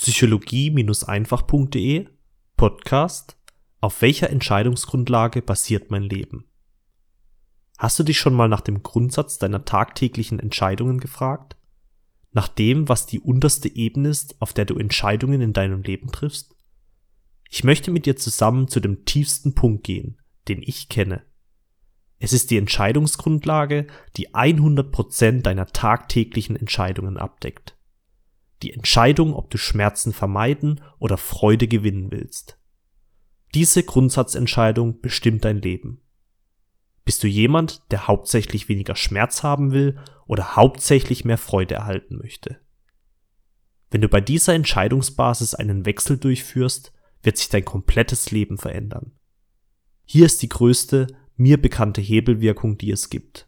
psychologie-einfach.de Podcast Auf welcher Entscheidungsgrundlage basiert mein Leben? Hast du dich schon mal nach dem Grundsatz deiner tagtäglichen Entscheidungen gefragt? Nach dem, was die unterste Ebene ist, auf der du Entscheidungen in deinem Leben triffst? Ich möchte mit dir zusammen zu dem tiefsten Punkt gehen, den ich kenne. Es ist die Entscheidungsgrundlage, die 100% deiner tagtäglichen Entscheidungen abdeckt die Entscheidung, ob du Schmerzen vermeiden oder Freude gewinnen willst. Diese Grundsatzentscheidung bestimmt dein Leben. Bist du jemand, der hauptsächlich weniger Schmerz haben will oder hauptsächlich mehr Freude erhalten möchte? Wenn du bei dieser Entscheidungsbasis einen Wechsel durchführst, wird sich dein komplettes Leben verändern. Hier ist die größte, mir bekannte Hebelwirkung, die es gibt.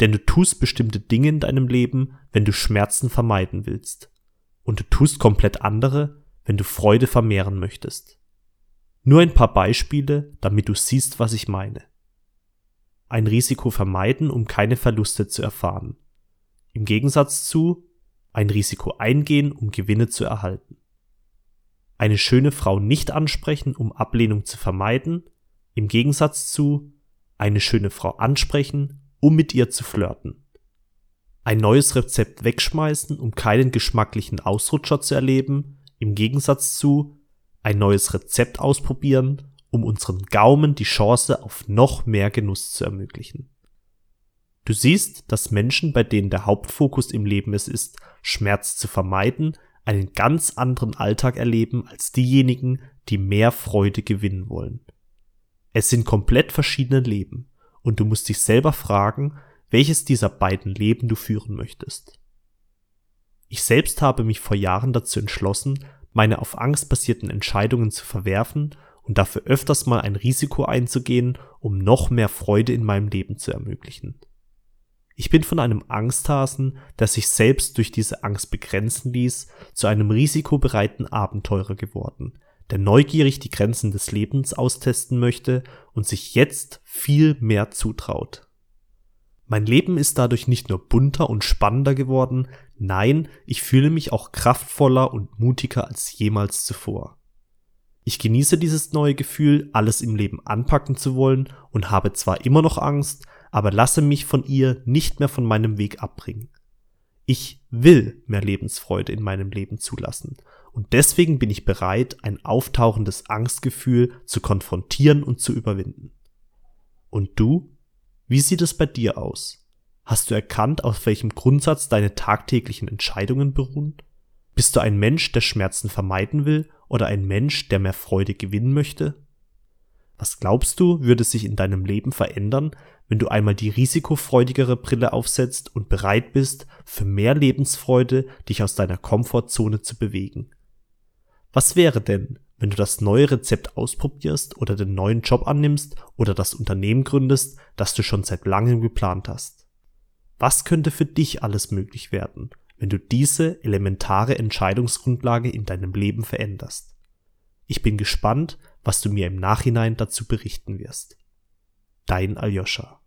Denn du tust bestimmte Dinge in deinem Leben, wenn du Schmerzen vermeiden willst. Und du tust komplett andere, wenn du Freude vermehren möchtest. Nur ein paar Beispiele, damit du siehst, was ich meine. Ein Risiko vermeiden, um keine Verluste zu erfahren. Im Gegensatz zu ein Risiko eingehen, um Gewinne zu erhalten. Eine schöne Frau nicht ansprechen, um Ablehnung zu vermeiden. Im Gegensatz zu eine schöne Frau ansprechen, um mit ihr zu flirten. Ein neues Rezept wegschmeißen, um keinen geschmacklichen Ausrutscher zu erleben, im Gegensatz zu ein neues Rezept ausprobieren, um unseren Gaumen die Chance auf noch mehr Genuss zu ermöglichen. Du siehst, dass Menschen, bei denen der Hauptfokus im Leben es ist, Schmerz zu vermeiden, einen ganz anderen Alltag erleben als diejenigen, die mehr Freude gewinnen wollen. Es sind komplett verschiedene Leben und du musst dich selber fragen, welches dieser beiden Leben du führen möchtest. Ich selbst habe mich vor Jahren dazu entschlossen, meine auf Angst basierten Entscheidungen zu verwerfen und dafür öfters mal ein Risiko einzugehen, um noch mehr Freude in meinem Leben zu ermöglichen. Ich bin von einem Angsthasen, der sich selbst durch diese Angst begrenzen ließ, zu einem risikobereiten Abenteurer geworden, der neugierig die Grenzen des Lebens austesten möchte und sich jetzt viel mehr zutraut. Mein Leben ist dadurch nicht nur bunter und spannender geworden, nein, ich fühle mich auch kraftvoller und mutiger als jemals zuvor. Ich genieße dieses neue Gefühl, alles im Leben anpacken zu wollen und habe zwar immer noch Angst, aber lasse mich von ihr nicht mehr von meinem Weg abbringen. Ich will mehr Lebensfreude in meinem Leben zulassen. Und deswegen bin ich bereit, ein auftauchendes Angstgefühl zu konfrontieren und zu überwinden. Und du? Wie sieht es bei dir aus? Hast du erkannt, auf welchem Grundsatz deine tagtäglichen Entscheidungen beruhen? Bist du ein Mensch, der Schmerzen vermeiden will oder ein Mensch, der mehr Freude gewinnen möchte? Was glaubst du, würde sich in deinem Leben verändern, wenn du einmal die risikofreudigere Brille aufsetzt und bereit bist, für mehr Lebensfreude dich aus deiner Komfortzone zu bewegen. Was wäre denn, wenn du das neue Rezept ausprobierst oder den neuen Job annimmst oder das Unternehmen gründest, das du schon seit langem geplant hast? Was könnte für dich alles möglich werden, wenn du diese elementare Entscheidungsgrundlage in deinem Leben veränderst? Ich bin gespannt, was du mir im Nachhinein dazu berichten wirst. Dein Aljoscha.